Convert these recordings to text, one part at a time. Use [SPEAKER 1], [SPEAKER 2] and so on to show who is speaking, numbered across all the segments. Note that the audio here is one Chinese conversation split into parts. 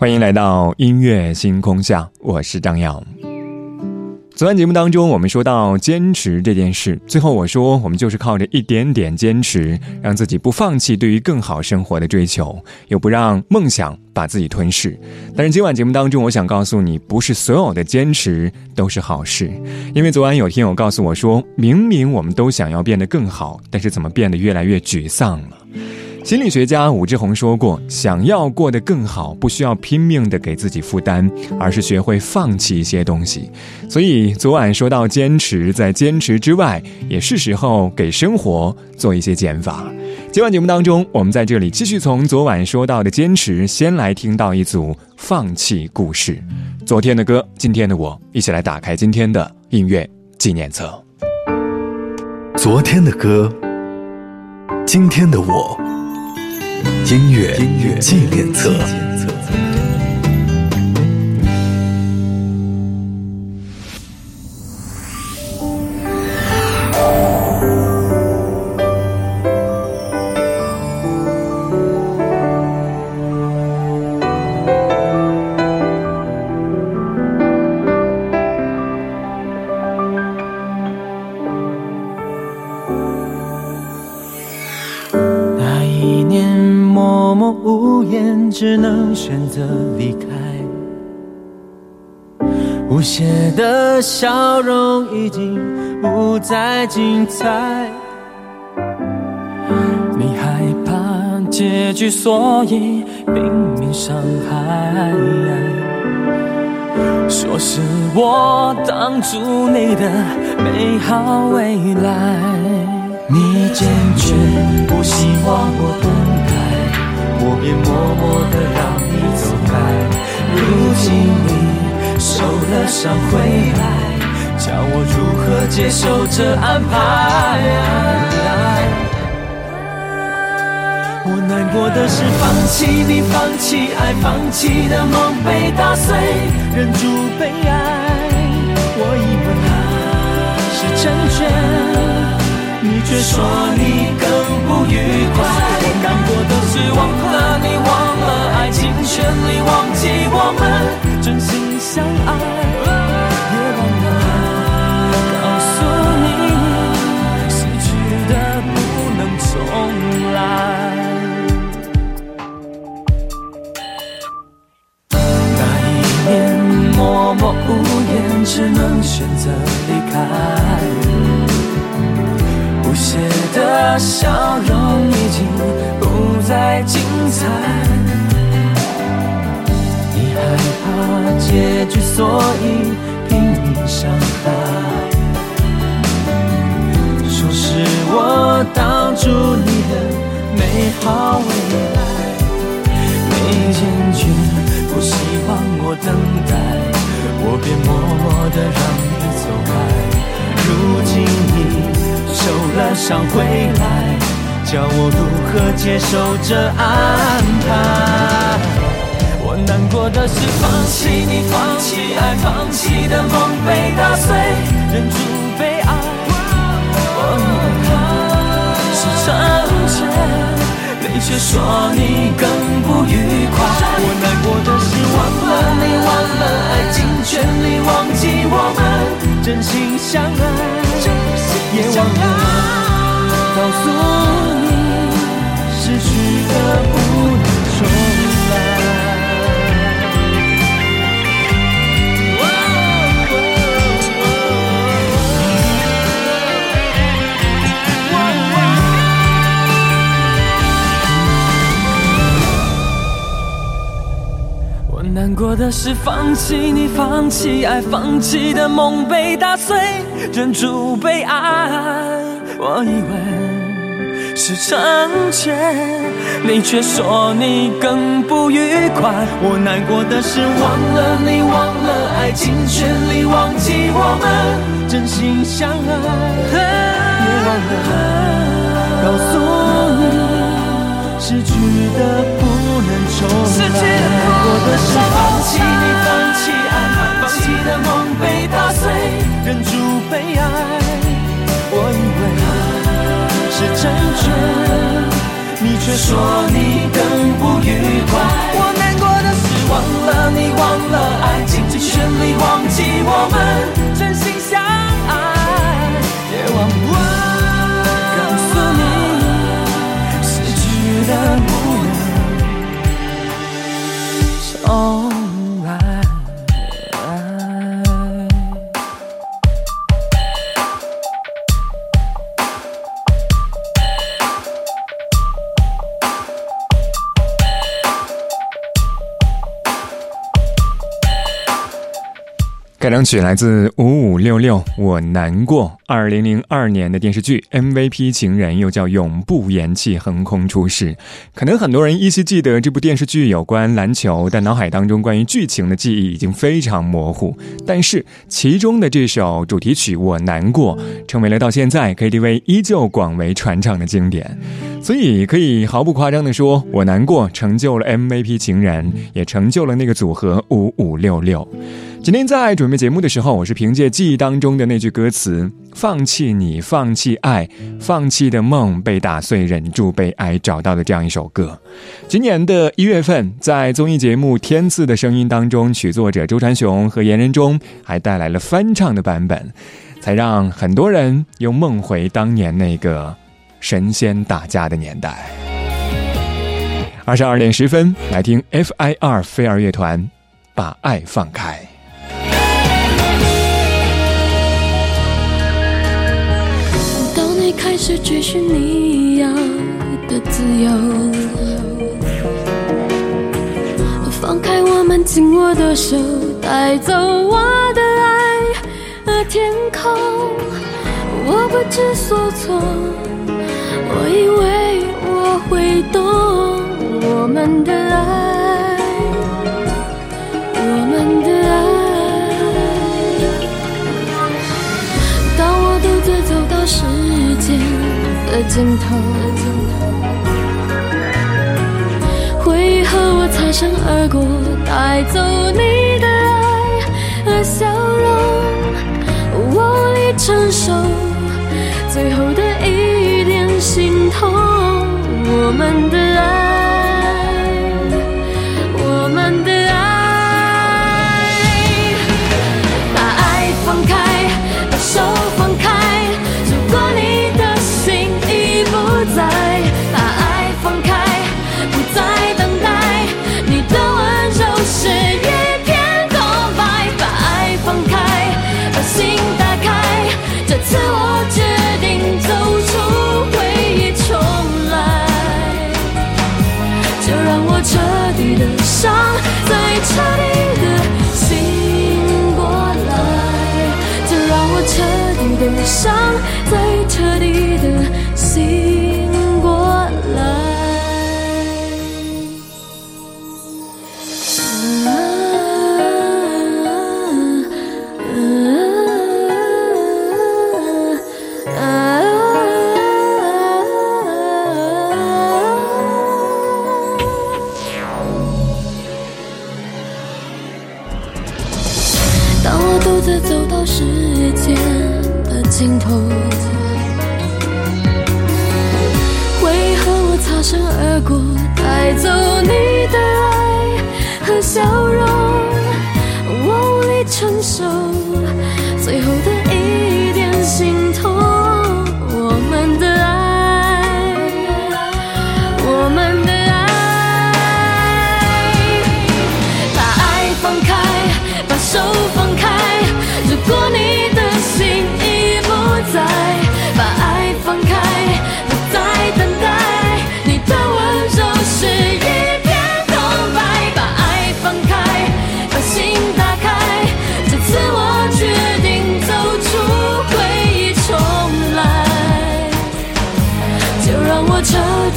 [SPEAKER 1] 欢迎来到音乐星空下，我是张耀。昨晚节目当中，我们说到坚持这件事，最后我说，我们就是靠着一点点坚持，让自己不放弃对于更好生活的追求，又不让梦想把自己吞噬。但是今晚节目当中，我想告诉你，不是所有的坚持都是好事，因为昨晚有听友告诉我说，明明我们都想要变得更好，但是怎么变得越来越沮丧了？心理学家武志红说过：“想要过得更好，不需要拼命的给自己负担，而是学会放弃一些东西。”所以昨晚说到坚持，在坚持之外，也是时候给生活做一些减法。今晚节目当中，我们在这里继续从昨晚说到的坚持，先来听到一组放弃故事。昨天的歌，今天的我，一起来打开今天的音乐纪念册。
[SPEAKER 2] 昨天的歌，今天的我。音乐纪念册。
[SPEAKER 3] 只能选择离开，无邪的笑容已经不再精彩。你害怕结局，所以拼命伤害。说是我挡住你的美好未来，你坚决不希望我等。也默默地让你走开。如今你受了伤回来，叫我如何接受这安排？我难过的是放弃你，放弃爱，放弃的梦被打碎，忍住悲哀。我以为是成全。却说你更不愉快，我难过的是忘了你，忘了爱情全力忘记我们真心相爱，了伤回来，叫我如何接受这安排？我难过的是放弃你，放弃爱，放弃的梦被打碎，忍住悲哀。我是成全，你却说你更不愉快。我难过的是忘了你，忘了爱，尽全力忘记我们真心相爱。也忘了告诉你，失去的不能重来。我难过的是放弃你，放弃爱，放弃的梦被打碎。忍住悲哀，我以为是成全，你却说你更不愉快。我难过的是忘了你，忘了爱，尽全力忘记我们真心相爱，别忘了告诉你，失去的不能重来。难过的是放弃你，放弃爱，放弃的梦被打碎，忍住悲哀。说你更不愉快。我难过的是忘了你，忘了爱，尽全力忘记我们
[SPEAKER 1] 该张曲来自五五六六，我难过。二零零二年的电视剧 MVP 情人，又叫永不言弃，横空出世。可能很多人依稀记得这部电视剧有关篮球，但脑海当中关于剧情的记忆已经非常模糊。但是其中的这首主题曲《我难过》，成为了到现在 KTV 依旧广为传唱的经典。所以可以毫不夸张地说，我难过成就了 MVP 情人，也成就了那个组合五五六六。今天在准备节目的时候，我是凭借记忆当中的那句歌词“放弃你，放弃爱，放弃的梦被打碎，忍住悲哀”找到的这样一首歌。今年的一月份，在综艺节目《天赐的声音》当中，曲作者周传雄和严仁中还带来了翻唱的版本，才让很多人又梦回当年那个神仙打架的年代。二十二点十分，来听 F.I.R. 飞儿乐团，把爱放开。
[SPEAKER 4] 是追寻你要的自由，放开我们紧握的手，带走我的爱和天空。我不知所措，我以为我会懂我们的爱，我们的爱。当我独自走到时间的尽头，回忆和我擦身而过，带走你的爱和笑容，我已承受最后的一点心痛，我们的容，我无力承受最后的一点心痛，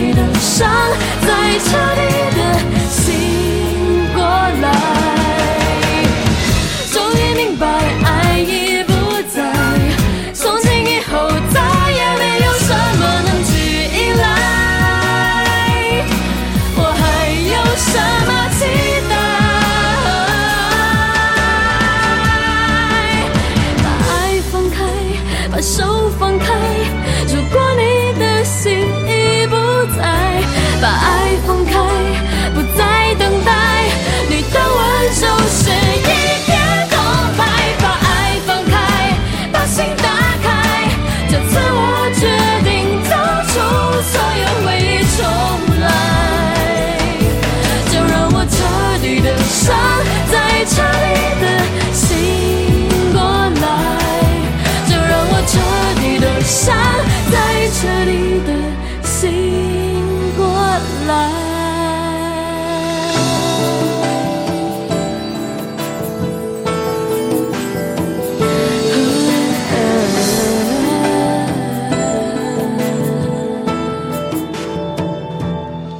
[SPEAKER 4] 你的伤在彻底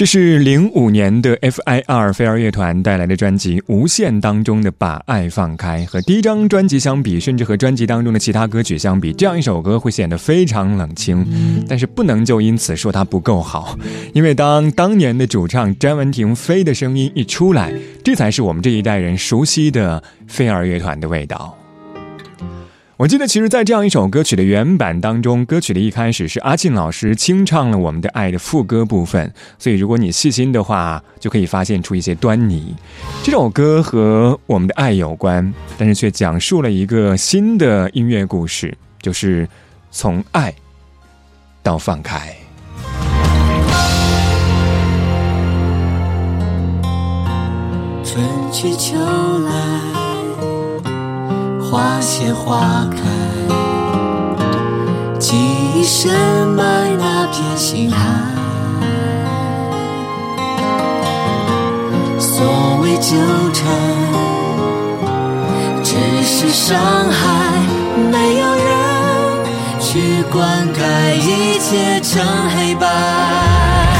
[SPEAKER 1] 这是零五年的 F.I.R. 飞儿乐团带来的专辑《无限》当中的《把爱放开》。和第一张专辑相比，甚至和专辑当中的其他歌曲相比，这样一首歌会显得非常冷清。但是不能就因此说它不够好，因为当当年的主唱詹雯婷飞的声音一出来，这才是我们这一代人熟悉的飞儿乐团的味道。我记得，其实，在这样一首歌曲的原版当中，歌曲的一开始是阿信老师清唱了《我们的爱》的副歌部分，所以如果你细心的话，就可以发现出一些端倪。这首歌和我们的爱有关，但是却讲述了一个新的音乐故事，就是从爱到放开。
[SPEAKER 5] 春去秋来，花谢花开，记忆深埋那片心海。所谓纠缠，只是伤害，没有人去灌溉，一切成黑白。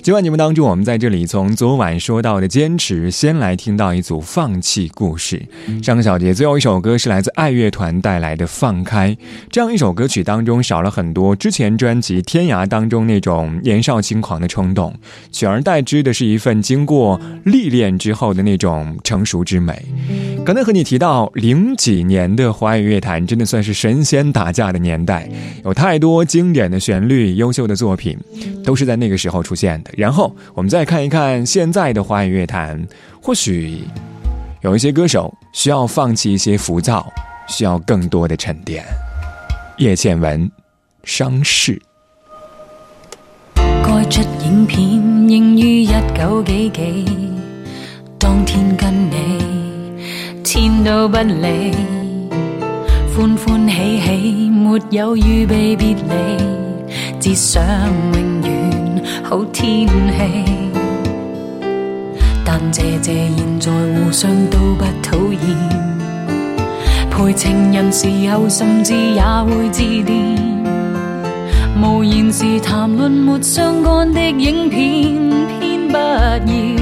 [SPEAKER 1] 今晚节目当中，我们在这里从昨晚说到的坚持，先来听到一组放弃故事。上小节最后一首歌是来自爱乐团带来的《放开》。这样一首歌曲当中少了很多之前专辑《天涯》当中那种年少轻狂的冲动，取而代之的是一份经过历练之后的那种成熟之美。刚才和你提到零几年的华语乐坛真的算是神仙打架的年代，有太多经典的旋律、优秀的作品，都是在那个时候出现的。然后我们再看一看现在的华语乐坛，或许有一些歌手需要放弃一些浮躁，需要更多的沉淀。叶倩文，《伤逝》。
[SPEAKER 6] 该出影片应于一九几几，当天跟你。天都不理，欢欢喜喜，没有预备别离，只想永远好天气。但谢谢现在互相都不讨厌，陪情人时候甚至也会致电，无言时谈论没相干的影片，偏不要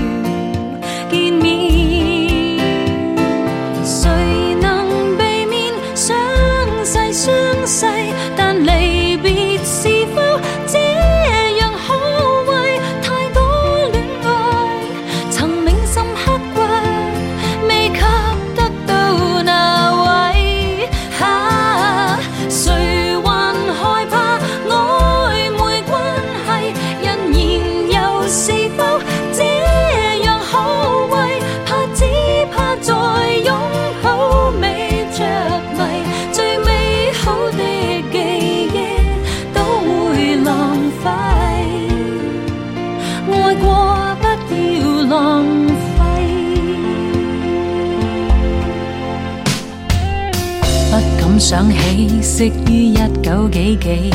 [SPEAKER 6] 想起识于一九几几，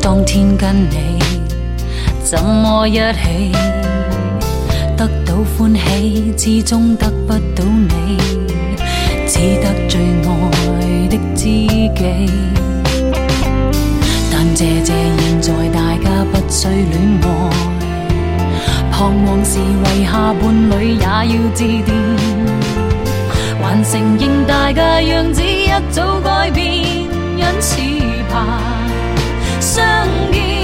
[SPEAKER 6] 当天跟你怎么一起？得到欢喜，始终得不到你，只得最爱的知己。但谢谢现在大家不需恋爱，彷徨时遗下伴侣也要致电。还承认大家样子一早改变，因此怕相见。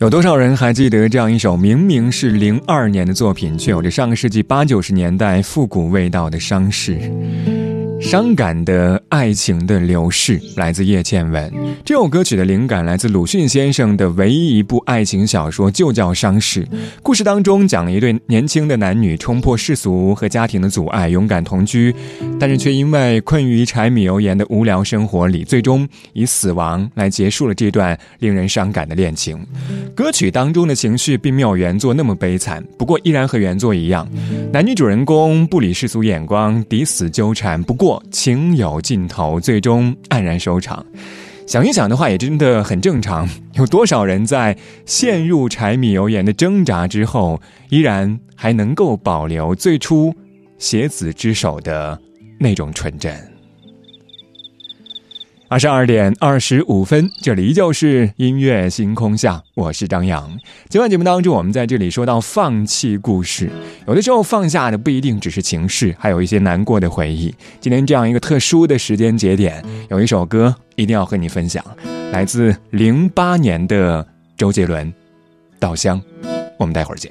[SPEAKER 1] 有多少人还记得这样一首明明是零二年的作品，却有着上个世纪八九十年代复古味道的《伤势》？伤感的爱情的流逝，来自叶倩文。这首歌曲的灵感来自鲁迅先生的唯一一部爱情小说，就叫《伤逝》。故事当中讲了一对年轻的男女冲破世俗和家庭的阻碍，勇敢同居。但是却因为困于柴米油盐的无聊生活里，最终以死亡来结束了这段令人伤感的恋情。歌曲当中的情绪并没有原作那么悲惨，不过依然和原作一样，男女主人公不理世俗眼光，抵死纠缠，不过情有尽头，最终黯然收场。想一想的话，也真的很正常。有多少人在陷入柴米油盐的挣扎之后，依然还能够保留最初携子之手的那种纯真？二十二点二十五分，这里依旧是音乐星空下，我是张扬。今晚节目当中，我们在这里说到放弃故事，有的时候放下的不一定只是情绪，还有一些难过的回忆。今天这样一个特殊的时间节点，有一首歌一定要和你分享，来自零八年的周杰伦，《稻香》。我们待会儿见。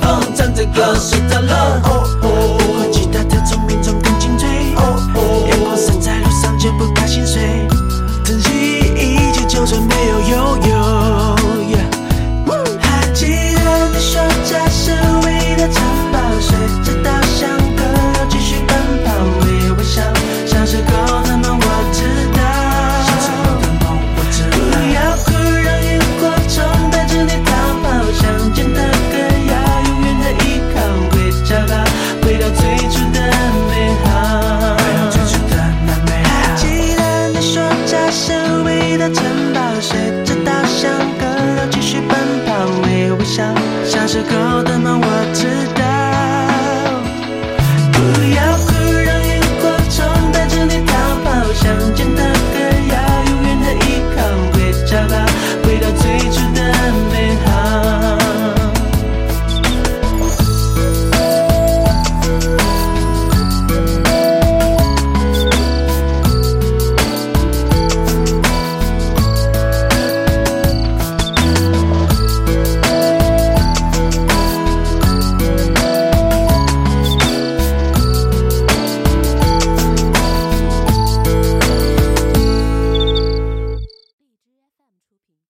[SPEAKER 7] 风，唱着歌，睡着了。随着稻香河流继续奔跑微微笑小时候的梦我知道。